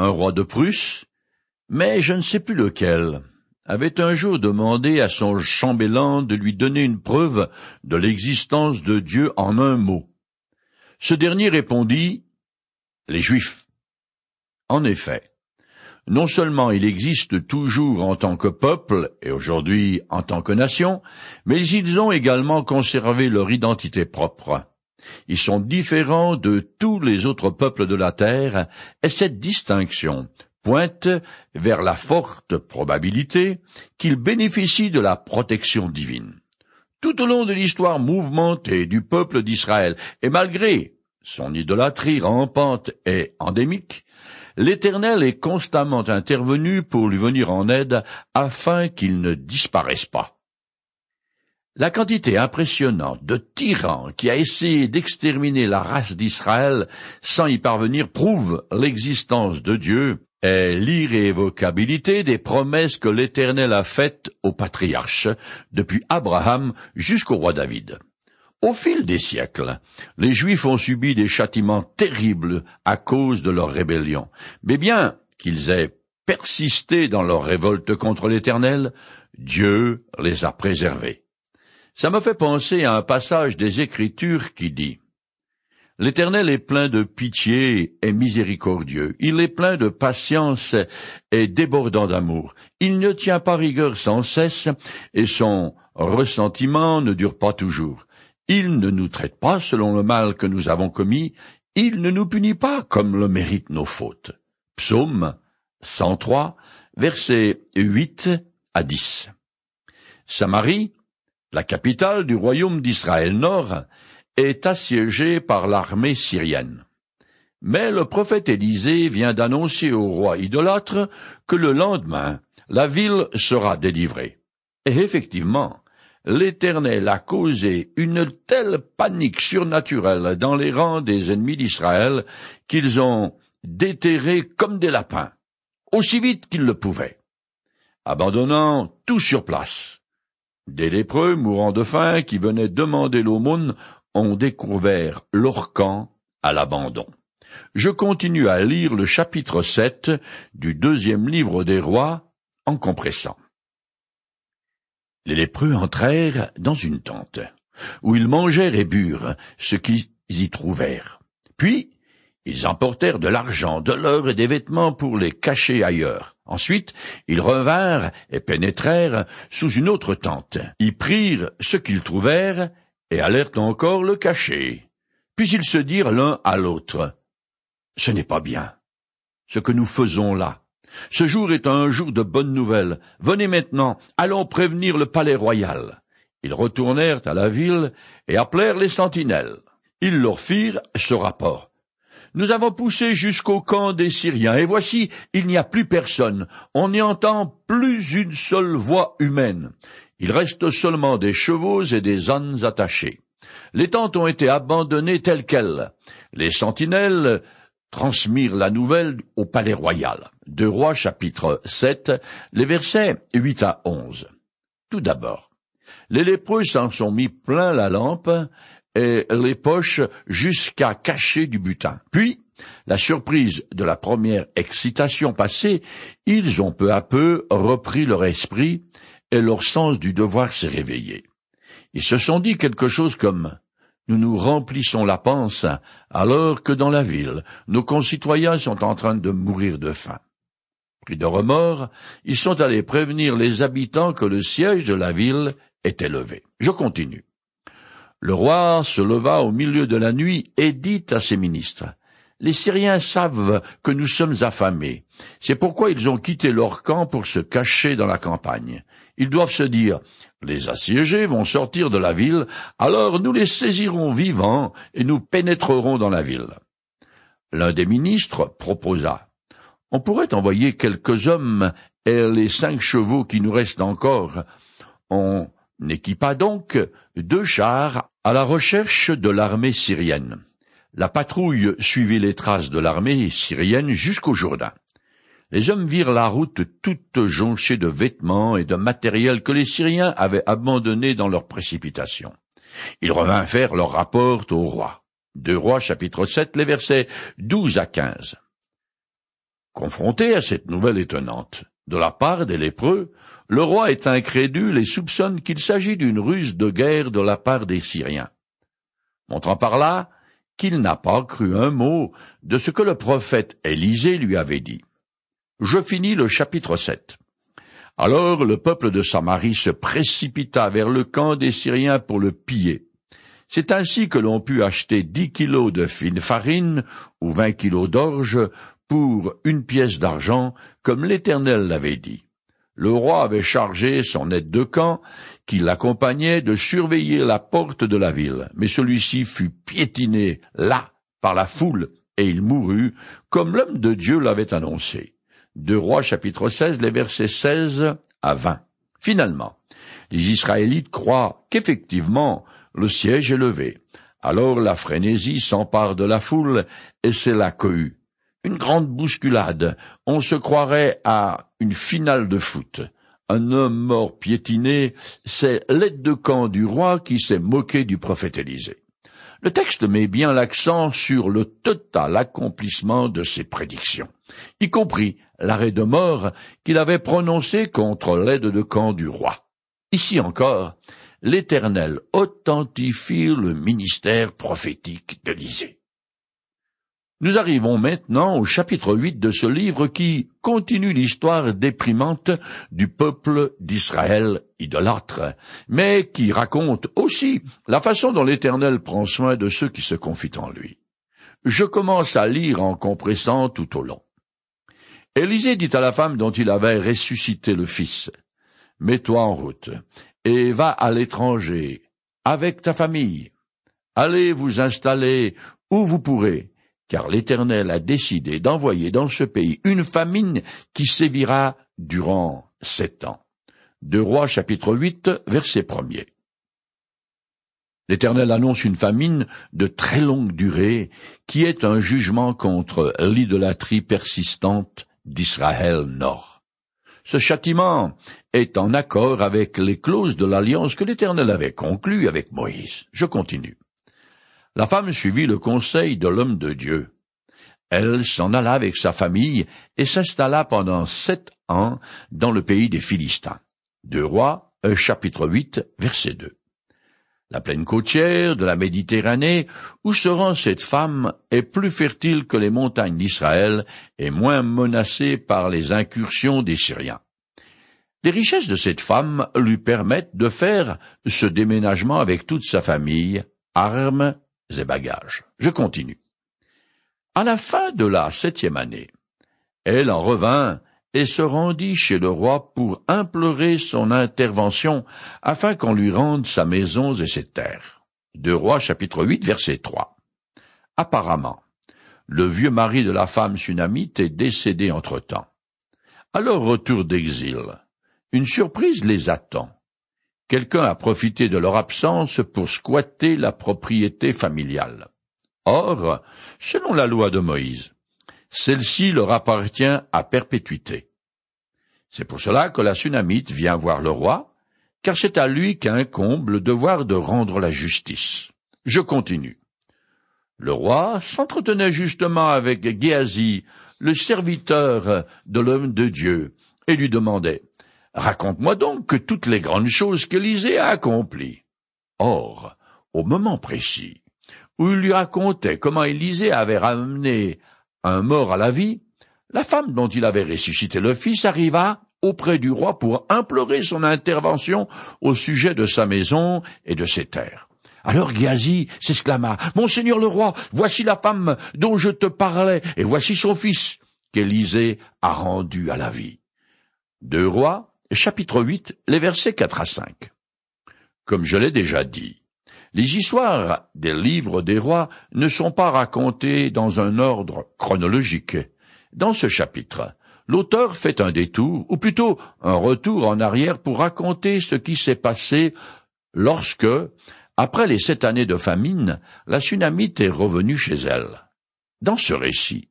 un roi de Prusse, mais je ne sais plus lequel, avait un jour demandé à son chambellan de lui donner une preuve de l'existence de Dieu en un mot. Ce dernier répondit Les Juifs. En effet, non seulement il existe toujours en tant que peuple et aujourd'hui en tant que nation, mais ils ont également conservé leur identité propre. Ils sont différents de tous les autres peuples de la terre, et cette distinction pointe vers la forte probabilité qu'ils bénéficient de la protection divine. Tout au long de l'histoire mouvementée du peuple d'Israël, et malgré son idolâtrie rampante et endémique, l'Éternel est constamment intervenu pour lui venir en aide afin qu'il ne disparaisse pas. La quantité impressionnante de tyrans qui a essayé d'exterminer la race d'Israël sans y parvenir prouve l'existence de Dieu et l'irrévocabilité des promesses que l'Éternel a faites aux patriarches, depuis Abraham jusqu'au roi David. Au fil des siècles, les Juifs ont subi des châtiments terribles à cause de leur rébellion. Mais bien qu'ils aient persisté dans leur révolte contre l'Éternel, Dieu les a préservés. Ça me fait penser à un passage des Écritures qui dit L'Éternel est plein de pitié et miséricordieux. Il est plein de patience et débordant d'amour. Il ne tient pas rigueur sans cesse et son ressentiment ne dure pas toujours. Il ne nous traite pas selon le mal que nous avons commis, il ne nous punit pas comme le méritent nos fautes. Psaume 103, versets 8 à 10. Samarie, la capitale du royaume d'Israël Nord, est assiégée par l'armée syrienne. Mais le prophète Élisée vient d'annoncer au roi idolâtre que le lendemain, la ville sera délivrée. Et effectivement, l'Éternel a causé une telle panique surnaturelle dans les rangs des ennemis d'Israël qu'ils ont déterré comme des lapins, aussi vite qu'ils le pouvaient, abandonnant tout sur place. Des lépreux mourant de faim qui venaient demander l'aumône ont découvert leur camp à l'abandon. Je continue à lire le chapitre sept du deuxième livre des rois en compressant. Les lépreux entrèrent dans une tente, où ils mangèrent et burent ce qu'ils y trouvèrent. Puis, ils emportèrent de l'argent, de l'or et des vêtements pour les cacher ailleurs. Ensuite, ils revinrent et pénétrèrent sous une autre tente. Ils prirent ce qu'ils trouvèrent et allèrent encore le cacher. Puis ils se dirent l'un à l'autre. Ce n'est pas bien. Ce que nous faisons là. Ce jour est un jour de bonnes nouvelles. Venez maintenant, allons prévenir le palais royal. Ils retournèrent à la ville et appelèrent les sentinelles. Ils leur firent ce rapport. Nous avons poussé jusqu'au camp des Syriens, et voici, il n'y a plus personne. On n'y entend plus une seule voix humaine. Il reste seulement des chevaux et des ânes attachés. Les tentes ont été abandonnées telles quelles. Les sentinelles transmirent la nouvelle au palais royal. Deux Rois chapitre 7, les versets 8 à 11. Tout d'abord, les lépreux s'en sont mis plein la lampe et les poches jusqu'à cacher du butin. Puis, la surprise de la première excitation passée, ils ont peu à peu repris leur esprit et leur sens du devoir s'est réveillé. Ils se sont dit quelque chose comme nous nous remplissons la panse, alors que dans la ville, nos concitoyens sont en train de mourir de faim. Pris de remords, ils sont allés prévenir les habitants que le siège de la ville était levé. Je continue. Le roi se leva au milieu de la nuit et dit à ses ministres, Les Syriens savent que nous sommes affamés. C'est pourquoi ils ont quitté leur camp pour se cacher dans la campagne. Ils doivent se dire, les assiégés vont sortir de la ville, alors nous les saisirons vivants et nous pénétrerons dans la ville. L'un des ministres proposa, on pourrait envoyer quelques hommes et les cinq chevaux qui nous restent encore. On équipa donc deux chars à la recherche de l'armée syrienne. La patrouille suivit les traces de l'armée syrienne jusqu'au Jourdain. Les hommes virent la route toute jonchée de vêtements et de matériel que les Syriens avaient abandonné dans leur précipitation. Ils revinrent faire leur rapport au roi. Deux rois chapitre 7, les versets 12 à 15. Confronté à cette nouvelle étonnante, de la part des lépreux, le roi est incrédule et soupçonne qu'il s'agit d'une ruse de guerre de la part des Syriens, montrant par là qu'il n'a pas cru un mot de ce que le prophète Élisée lui avait dit. Je finis le chapitre 7. Alors le peuple de Samarie se précipita vers le camp des Syriens pour le piller. C'est ainsi que l'on put acheter dix kilos de fine farine ou vingt kilos d'orge pour une pièce d'argent, comme l'Éternel l'avait dit. Le roi avait chargé son aide de camp, qui l'accompagnait, de surveiller la porte de la ville, mais celui-ci fut piétiné là par la foule, et il mourut, comme l'homme de Dieu l'avait annoncé. Deux Rois chapitre 16, les versets 16 à 20. Finalement, les Israélites croient qu'effectivement le siège est levé. Alors la frénésie s'empare de la foule et c'est la cohue. Une grande bousculade. On se croirait à une finale de foot. Un homme mort piétiné, c'est l'aide de camp du roi qui s'est moqué du prophète Élisée. Le texte met bien l'accent sur le total accomplissement de ses prédictions, y compris l'arrêt de mort qu'il avait prononcé contre l'aide de camp du roi. Ici encore, l'Éternel authentifie le ministère prophétique d'Élysée. Nous arrivons maintenant au chapitre 8 de ce livre qui continue l'histoire déprimante du peuple d'Israël idolâtre, mais qui raconte aussi la façon dont l'Éternel prend soin de ceux qui se confient en lui. Je commence à lire en compressant tout au long. Élisée dit à la femme dont il avait ressuscité le fils, Mets-toi en route, et va à l'étranger, avec ta famille. Allez vous installer où vous pourrez, car l'Éternel a décidé d'envoyer dans ce pays une famine qui sévira durant sept ans. Deux Rois chapitre 8 verset 1 L'Éternel annonce une famine de très longue durée qui est un jugement contre l'idolâtrie persistante d'Israël Nord. Ce châtiment est en accord avec les clauses de l'alliance que l'Éternel avait conclue avec Moïse. Je continue. La femme suivit le conseil de l'homme de Dieu. Elle s'en alla avec sa famille et s'installa pendant sept ans dans le pays des Philistins. Deux rois, chapitre 8, verset 2. La plaine côtière de la Méditerranée, où se rend cette femme, est plus fertile que les montagnes d'Israël et moins menacée par les incursions des Syriens. Les richesses de cette femme lui permettent de faire ce déménagement avec toute sa famille, armes et. Je continue. À la fin de la septième année, elle en revint et se rendit chez le roi pour implorer son intervention afin qu'on lui rende sa maison et ses terres. Deux Rois chapitre 8 verset 3. Apparemment, le vieux mari de la femme sunamite est décédé entre-temps. À leur retour d'exil, une surprise les attend. Quelqu'un a profité de leur absence pour squatter la propriété familiale. Or, selon la loi de Moïse, celle-ci leur appartient à perpétuité. C'est pour cela que la Sunamite vient voir le roi, car c'est à lui qu'incombe le devoir de rendre la justice. Je continue. Le roi s'entretenait justement avec Géasi, le serviteur de l'homme de Dieu, et lui demandait Raconte-moi donc que toutes les grandes choses qu'Élisée a accomplies. Or, au moment précis où il lui racontait comment Élisée avait ramené un mort à la vie, la femme dont il avait ressuscité le fils arriva auprès du roi pour implorer son intervention au sujet de sa maison et de ses terres. Alors Ghazi s'exclama, Monseigneur le roi, voici la femme dont je te parlais, et voici son fils, qu'Élisée a rendu à la vie. Deux rois, chapitre 8, les versets 4 à 5. Comme je l'ai déjà dit, les histoires des livres des rois ne sont pas racontées dans un ordre chronologique. Dans ce chapitre, l'auteur fait un détour, ou plutôt un retour en arrière pour raconter ce qui s'est passé lorsque, après les sept années de famine, la Sunamite est revenue chez elle. Dans ce récit,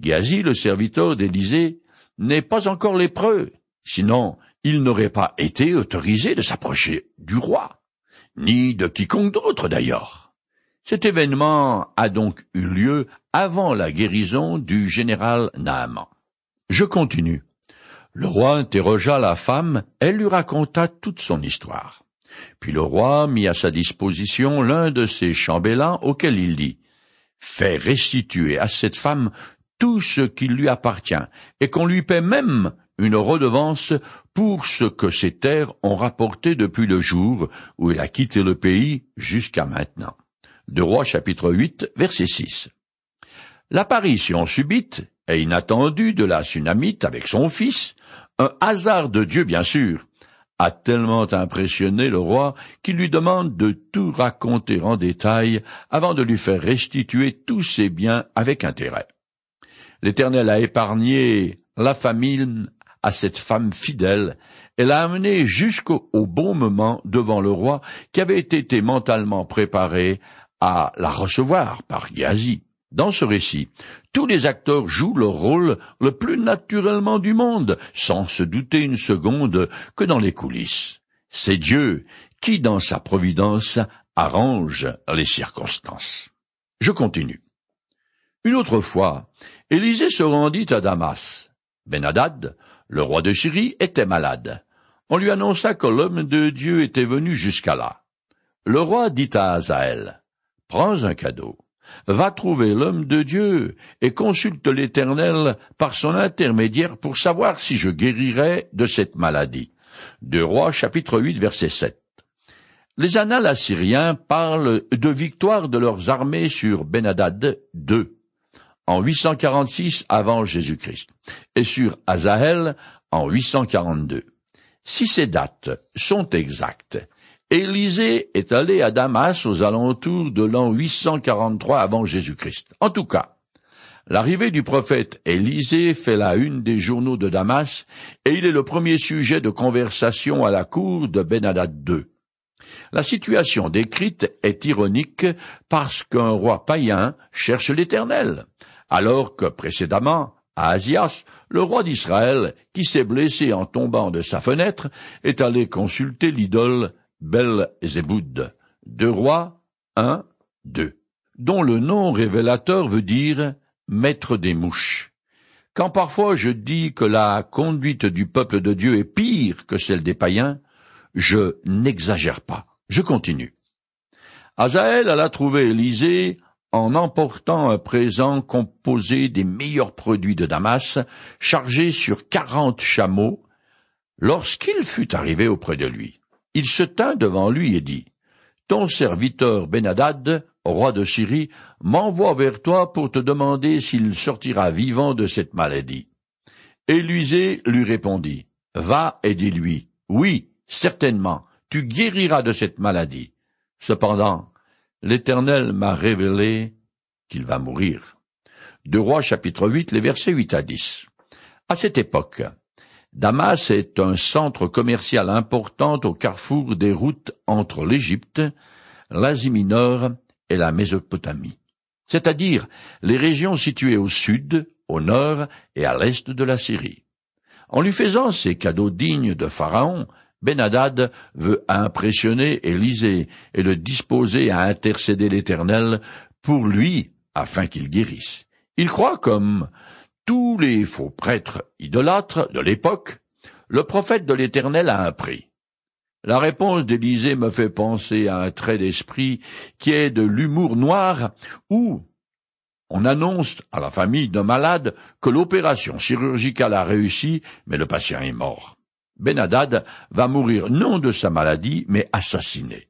Ghazi, le serviteur d'Élysée, n'est pas encore lépreux, sinon il n'aurait pas été autorisé de s'approcher du roi ni de quiconque d'autre d'ailleurs. Cet événement a donc eu lieu avant la guérison du général Naaman. Je continue. Le roi interrogea la femme, elle lui raconta toute son histoire. Puis le roi mit à sa disposition l'un de ses chambellans auquel il dit Fais restituer à cette femme tout ce qui lui appartient, et qu'on lui paie même une redevance pour ce que ses terres ont rapporté depuis le jour où il a quitté le pays jusqu'à maintenant. De Roi chapitre 8 verset 6. L'apparition subite et inattendue de la Sunamite avec son fils, un hasard de Dieu bien sûr, a tellement impressionné le roi qu'il lui demande de tout raconter en détail avant de lui faire restituer tous ses biens avec intérêt. L'Éternel a épargné la famine à cette femme fidèle et l'a amenée jusqu'au bon moment devant le roi qui avait été mentalement préparé à la recevoir par Gazi. Dans ce récit, tous les acteurs jouent leur rôle le plus naturellement du monde, sans se douter une seconde que dans les coulisses. C'est Dieu qui, dans sa providence, arrange les circonstances. Je continue. Une autre fois, Élisée se rendit à Damas. Benadad, le roi de Syrie, était malade. On lui annonça que l'homme de Dieu était venu jusqu'à là. Le roi dit à Azaël, Prends un cadeau Va trouver l'homme de Dieu et consulte l'Éternel par son intermédiaire pour savoir si je guérirai de cette maladie. De Rois chapitre 8 verset 7. Les annales assyriens parlent de victoire de leurs armées sur Benadad II en 846 avant Jésus-Christ et sur Azaël en 842. Si ces dates sont exactes, Élisée est allé à Damas aux alentours de l'an 843 avant Jésus-Christ. En tout cas, l'arrivée du prophète Élisée fait la une des journaux de Damas et il est le premier sujet de conversation à la cour de Benadad II. La situation décrite est ironique parce qu'un roi païen cherche l'Éternel, alors que précédemment, à Asias, le roi d'Israël, qui s'est blessé en tombant de sa fenêtre, est allé consulter l'idole Bel Zéboud, deux rois, un, deux, dont le nom révélateur veut dire maître des mouches. Quand parfois je dis que la conduite du peuple de Dieu est pire que celle des païens, je n'exagère pas. Je continue. Azaël alla trouver Élisée en emportant un présent composé des meilleurs produits de Damas, chargé sur quarante chameaux, lorsqu'il fut arrivé auprès de lui. Il se tint devant lui et dit, Ton serviteur Benadad, roi de Syrie, m'envoie vers toi pour te demander s'il sortira vivant de cette maladie. Élisée lui répondit, Va et dis-lui, Oui, certainement, tu guériras de cette maladie. Cependant, l'Éternel m'a révélé qu'il va mourir. De Roi chapitre 8, les versets 8 à 10. À cette époque, Damas est un centre commercial important au carrefour des routes entre l'Égypte, l'Asie mineure et la Mésopotamie, c'est-à-dire les régions situées au sud, au nord et à l'est de la Syrie. En lui faisant ces cadeaux dignes de Pharaon, Benadad veut impressionner Élisée et le disposer à intercéder l'Éternel pour lui afin qu'il guérisse. Il croit comme tous les faux prêtres idolâtres de l'époque, le prophète de l'Éternel a un prix. La réponse d'Élisée me fait penser à un trait d'esprit qui est de l'humour noir où on annonce à la famille d'un malade que l'opération chirurgicale a réussi, mais le patient est mort. Benadad va mourir non de sa maladie, mais assassiné.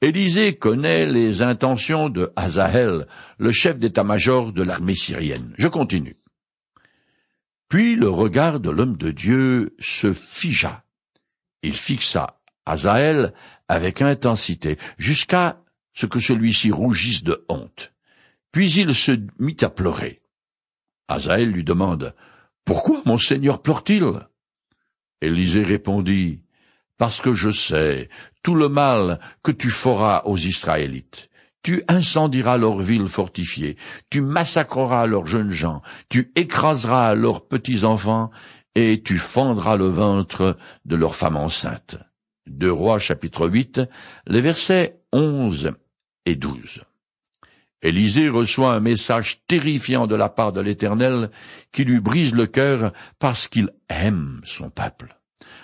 Élisée connaît les intentions de Hazaël, le chef d'état-major de l'armée syrienne. Je continue. Puis le regard de l'homme de Dieu se figea. Il fixa Azaël avec intensité, jusqu'à ce que celui-ci rougisse de honte. Puis il se mit à pleurer. Azaël lui demande Pourquoi mon Seigneur pleure-t-il? Élisée répondit Parce que je sais tout le mal que tu feras aux Israélites. Tu incendieras leurs villes fortifiées, tu massacreras leurs jeunes gens, tu écraseras leurs petits enfants, et tu fendras le ventre de leurs femmes enceintes. Deux Rois chapitre 8, les versets 11 et 12. Élisée reçoit un message terrifiant de la part de l'Éternel qui lui brise le cœur parce qu'il aime son peuple.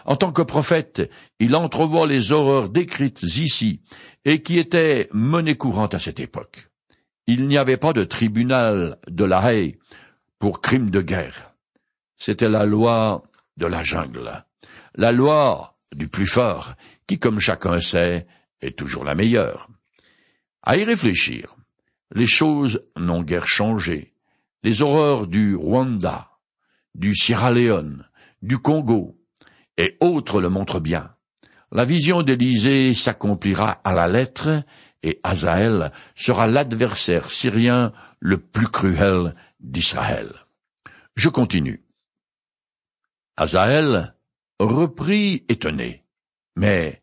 En tant que prophète, il entrevoit les horreurs décrites ici et qui étaient monnaie courante à cette époque. Il n'y avait pas de tribunal de la haie pour crimes de guerre. C'était la loi de la jungle, la loi du plus fort, qui, comme chacun sait, est toujours la meilleure. À y réfléchir, les choses n'ont guère changé. Les horreurs du Rwanda, du Sierra Leone, du Congo et autres le montrent bien. La vision d'Élysée s'accomplira à la lettre et Azaël sera l'adversaire syrien le plus cruel d'Israël. Je continue. Azaël reprit étonné. Mais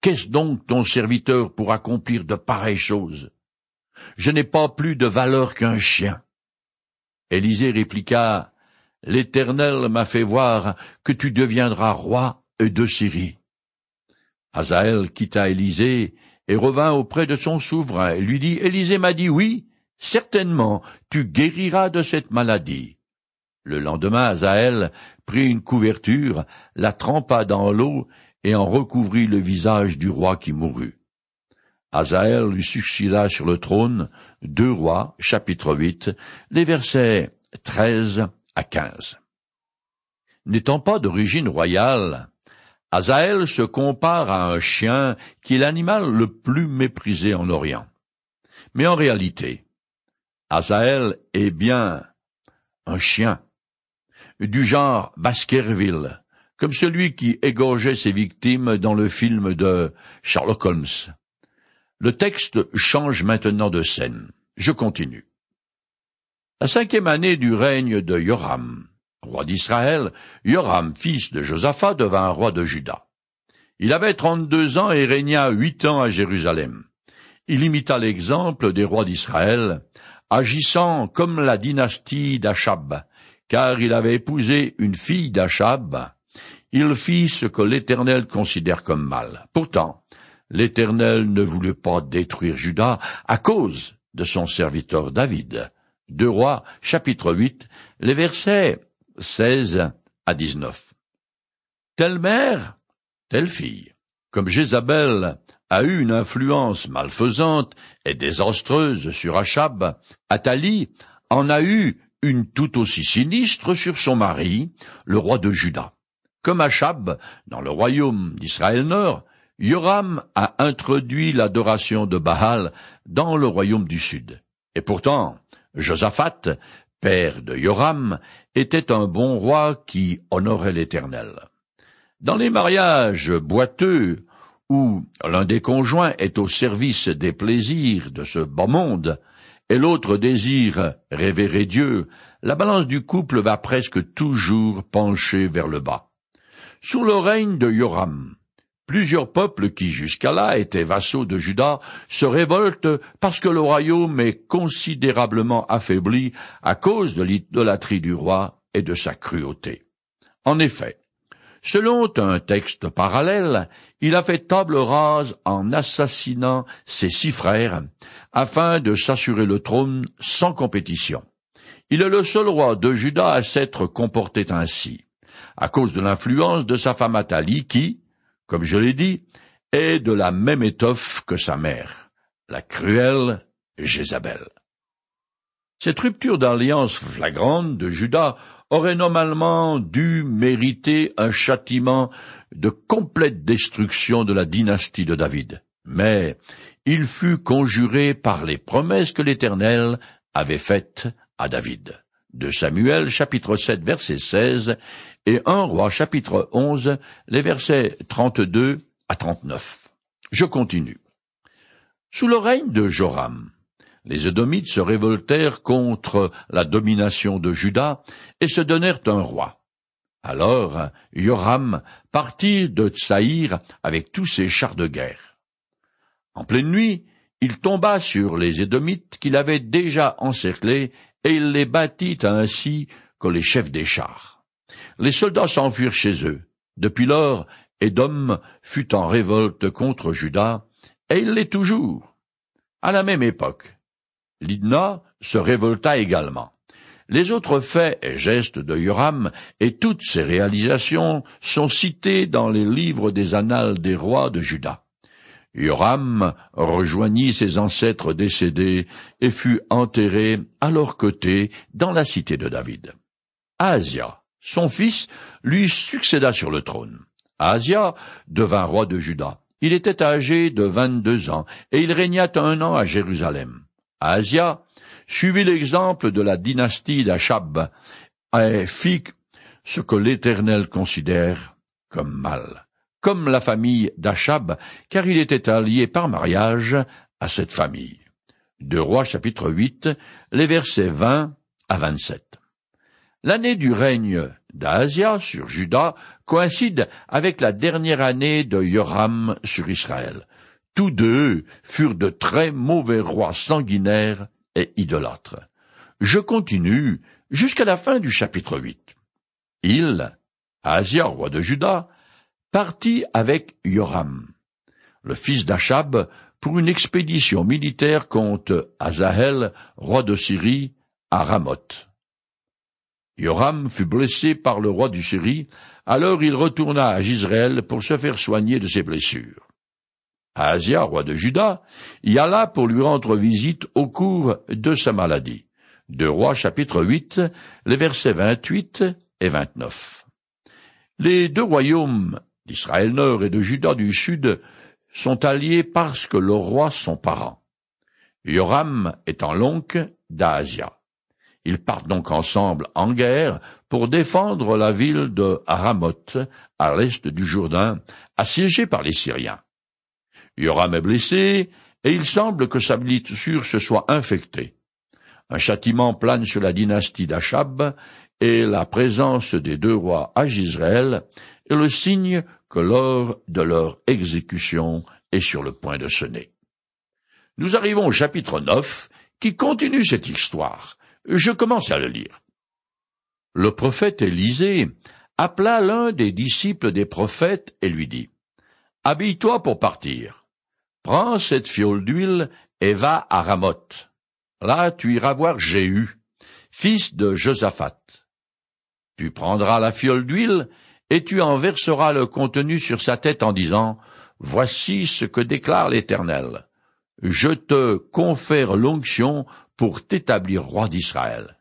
qu'est-ce donc ton serviteur pour accomplir de pareilles choses? Je n'ai pas plus de valeur qu'un chien. Élisée répliqua, L'Éternel m'a fait voir que tu deviendras roi de Syrie. Azaël quitta Élisée et revint auprès de son souverain et lui dit, Élisée m'a dit oui, certainement, tu guériras de cette maladie. Le lendemain, Azaël prit une couverture, la trempa dans l'eau et en recouvrit le visage du roi qui mourut. Azaël lui succéda sur le trône, deux rois, chapitre 8, les versets 13 à 15. N'étant pas d'origine royale, Azaël se compare à un chien qui est l'animal le plus méprisé en Orient. Mais en réalité, Azaël est bien un chien, du genre Baskerville, comme celui qui égorgeait ses victimes dans le film de Sherlock Holmes. Le texte change maintenant de scène. Je continue. La cinquième année du règne de Yoram, roi d'Israël, Yoram, fils de Josaphat, devint roi de Juda. Il avait trente-deux ans et régna huit ans à Jérusalem. Il imita l'exemple des rois d'Israël, agissant comme la dynastie d'Achab, car il avait épousé une fille d'Achab. Il fit ce que l'Éternel considère comme mal. Pourtant, l'Éternel ne voulut pas détruire Juda à cause de son serviteur David. Deux rois, chapitre 8, les versets 16 à 19. Telle mère, telle fille. Comme Jézabel a eu une influence malfaisante et désastreuse sur Achab, Athalie en a eu une tout aussi sinistre sur son mari, le roi de Juda. Comme Achab, dans le royaume d'Israël Nord, Yoram a introduit l'adoration de Baal dans le royaume du Sud. Et pourtant, Josaphat, père de Yoram, était un bon roi qui honorait l'Éternel. Dans les mariages boiteux, où l'un des conjoints est au service des plaisirs de ce bas monde, et l'autre désire révérer Dieu, la balance du couple va presque toujours pencher vers le bas. Sous le règne de Yoram, Plusieurs peuples qui jusqu'à là étaient vassaux de Juda se révoltent parce que le royaume est considérablement affaibli à cause de l'idolâtrie du roi et de sa cruauté. En effet, selon un texte parallèle, il a fait table rase en assassinant ses six frères afin de s'assurer le trône sans compétition. Il est le seul roi de Juda à s'être comporté ainsi, à cause de l'influence de sa femme Athalie qui, comme je l'ai dit, est de la même étoffe que sa mère, la cruelle Jézabel. Cette rupture d'alliance flagrante de Judas aurait normalement dû mériter un châtiment de complète destruction de la dynastie de David. Mais il fut conjuré par les promesses que l'Éternel avait faites à David. De Samuel chapitre 7 verset 16 et 1 roi chapitre 11 les versets 32 à 39. Je continue. Sous le règne de Joram, les Édomites se révoltèrent contre la domination de Juda et se donnèrent un roi. Alors Joram partit de Tsaïr avec tous ses chars de guerre. En pleine nuit, il tomba sur les Édomites qu'il avait déjà encerclés et il les battit ainsi que les chefs des chars. Les soldats s'enfuirent chez eux. Depuis lors, Édom fut en révolte contre Juda, et il l'est toujours. À la même époque, Lidna se révolta également. Les autres faits et gestes de Yoram et toutes ses réalisations sont cités dans les livres des annales des rois de Juda. Yoram rejoignit ses ancêtres décédés et fut enterré à leur côté dans la cité de David. Asia, son fils, lui succéda sur le trône. Asia devint roi de Juda. Il était âgé de vingt-deux ans et il régna un an à Jérusalem. Asia suivit l'exemple de la dynastie d'Achab et fit ce que l'Éternel considère comme mal, comme la famille d'Achab, car il était allié par mariage à cette famille. De Rois chapitre 8, les versets 20 à 27. L'année du règne d'Asia sur Juda coïncide avec la dernière année de Yoram sur Israël. Tous deux furent de très mauvais rois sanguinaires et idolâtre. Je continue jusqu'à la fin du chapitre 8. Il, Asia, roi de Juda, partit avec Yoram, le fils d'Achab, pour une expédition militaire contre Azahel, roi de Syrie, à Ramoth. Yoram fut blessé par le roi du Syrie, alors il retourna à Gisraël pour se faire soigner de ses blessures. Asia, roi de Juda, y alla pour lui rendre visite au cours de sa maladie. De Rois chapitre 8, les versets 28 et 29. Les deux royaumes d'Israël Nord et de Juda du Sud sont alliés parce que leurs rois sont parents. Yoram étant l'oncle d'Asia. Ils partent donc ensemble en guerre pour défendre la ville de Haramoth, à l'est du Jourdain, assiégée par les Syriens. Yoram est blessé, et il semble que sa blessure se soit infectée. Un châtiment plane sur la dynastie d'Achab, et la présence des deux rois à Gisraël est le signe que l'heure de leur exécution est sur le point de sonner. Nous arrivons au chapitre 9, qui continue cette histoire. Je commence à le lire. Le prophète Élisée appela l'un des disciples des prophètes et lui dit, Habille-toi pour partir. Prends cette fiole d'huile et va à Ramoth. Là tu iras voir Jéhu, fils de Josaphat. Tu prendras la fiole d'huile et tu en verseras le contenu sur sa tête en disant Voici ce que déclare l'Éternel. Je te confère l'onction pour t'établir roi d'Israël.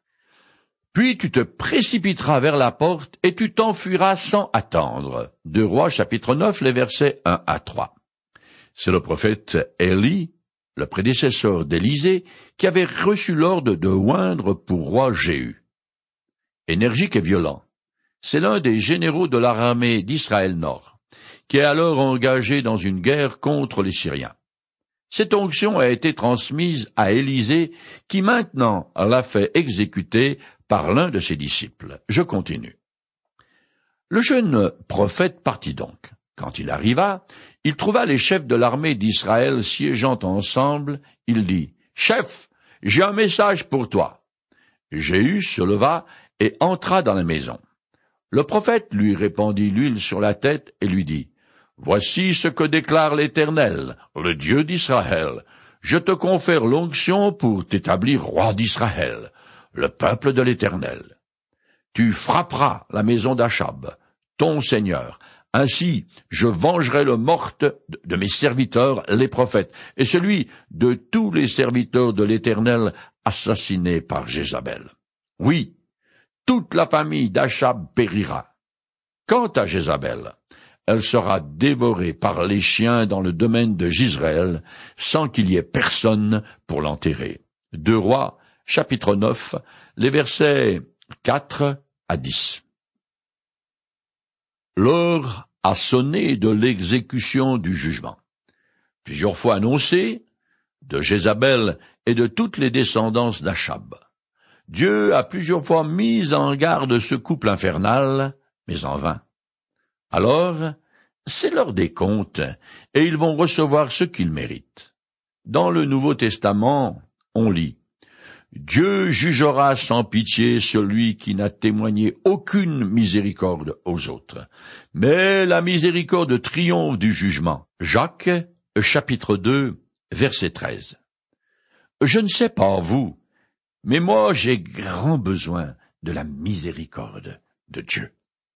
Puis tu te précipiteras vers la porte et tu t'enfuiras sans attendre. Deux Rois chapitre 9 les versets 1 à 3. C'est le prophète Élie, le prédécesseur d'Élysée, qui avait reçu l'ordre de oindre pour roi Jéhu. Énergique et violent, c'est l'un des généraux de l'armée d'Israël Nord, qui est alors engagé dans une guerre contre les Syriens. Cette onction a été transmise à Élisée, qui maintenant l'a fait exécuter par l'un de ses disciples. Je continue. Le jeune prophète partit donc. Quand il arriva, il trouva les chefs de l'armée d'Israël siégeant ensemble. Il dit, Chef, j'ai un message pour toi. Jéhu se leva et entra dans la maison. Le prophète lui répandit l'huile sur la tête et lui dit, Voici ce que déclare l'Éternel, le Dieu d'Israël. Je te confère l'onction pour t'établir roi d'Israël, le peuple de l'Éternel. Tu frapperas la maison d'Achab, ton Seigneur, ainsi, je vengerai le mort de mes serviteurs, les prophètes, et celui de tous les serviteurs de l'Éternel assassinés par Jézabel. Oui, toute la famille d'Achab périra. Quant à Jézabel, elle sera dévorée par les chiens dans le domaine de Gisraël, sans qu'il y ait personne pour l'enterrer. Deux Rois, chapitre 9, les versets 4 à 10. L'heure a sonné de l'exécution du jugement. Plusieurs fois annoncé, de Jézabel et de toutes les descendances d'Achab. Dieu a plusieurs fois mis en garde ce couple infernal, mais en vain. Alors, c'est l'heure des comptes, et ils vont recevoir ce qu'ils méritent. Dans le Nouveau Testament, on lit Dieu jugera sans pitié celui qui n'a témoigné aucune miséricorde aux autres. Mais la miséricorde triomphe du jugement. Jacques, chapitre 2, verset 13. Je ne sais pas vous, mais moi j'ai grand besoin de la miséricorde de Dieu.